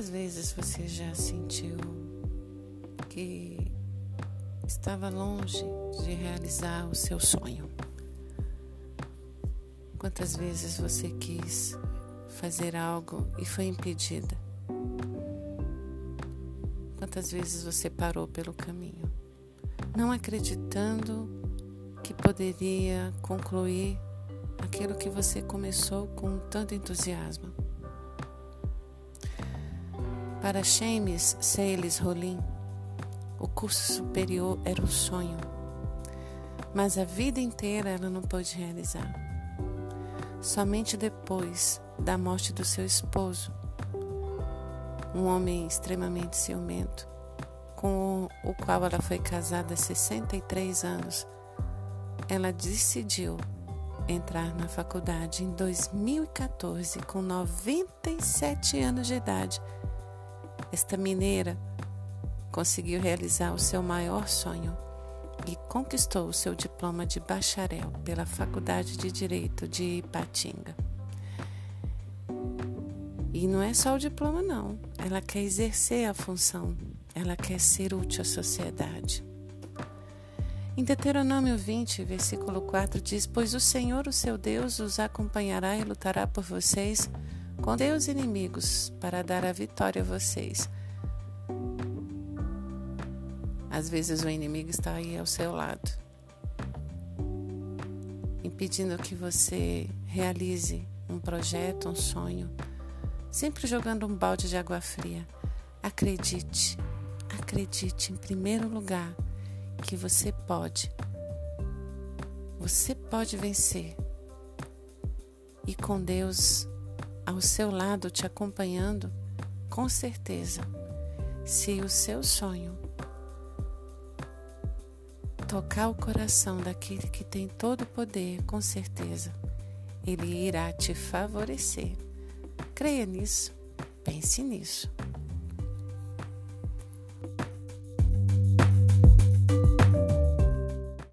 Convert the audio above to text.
Quantas vezes você já sentiu que estava longe de realizar o seu sonho? Quantas vezes você quis fazer algo e foi impedida? Quantas vezes você parou pelo caminho, não acreditando que poderia concluir aquilo que você começou com tanto entusiasmo? Para James Sales Rollin, o curso superior era um sonho, mas a vida inteira ela não pôde realizar. Somente depois da morte do seu esposo, um homem extremamente ciumento, com o qual ela foi casada há 63 anos, ela decidiu entrar na faculdade em 2014, com 97 anos de idade esta mineira conseguiu realizar o seu maior sonho e conquistou o seu diploma de bacharel pela Faculdade de Direito de Ipatinga. E não é só o diploma, não. Ela quer exercer a função, ela quer ser útil à sociedade. Em Deuteronômio 20, versículo 4 diz: Pois o Senhor, o seu Deus, os acompanhará e lutará por vocês com Deus inimigos para dar a vitória a vocês. Às vezes o inimigo está aí ao seu lado, impedindo que você realize um projeto, um sonho, sempre jogando um balde de água fria. Acredite, acredite em primeiro lugar que você pode. Você pode vencer. E com Deus ao seu lado, te acompanhando, com certeza, se o seu sonho tocar o coração daquele que tem todo o poder, com certeza, ele irá te favorecer. Creia nisso, pense nisso.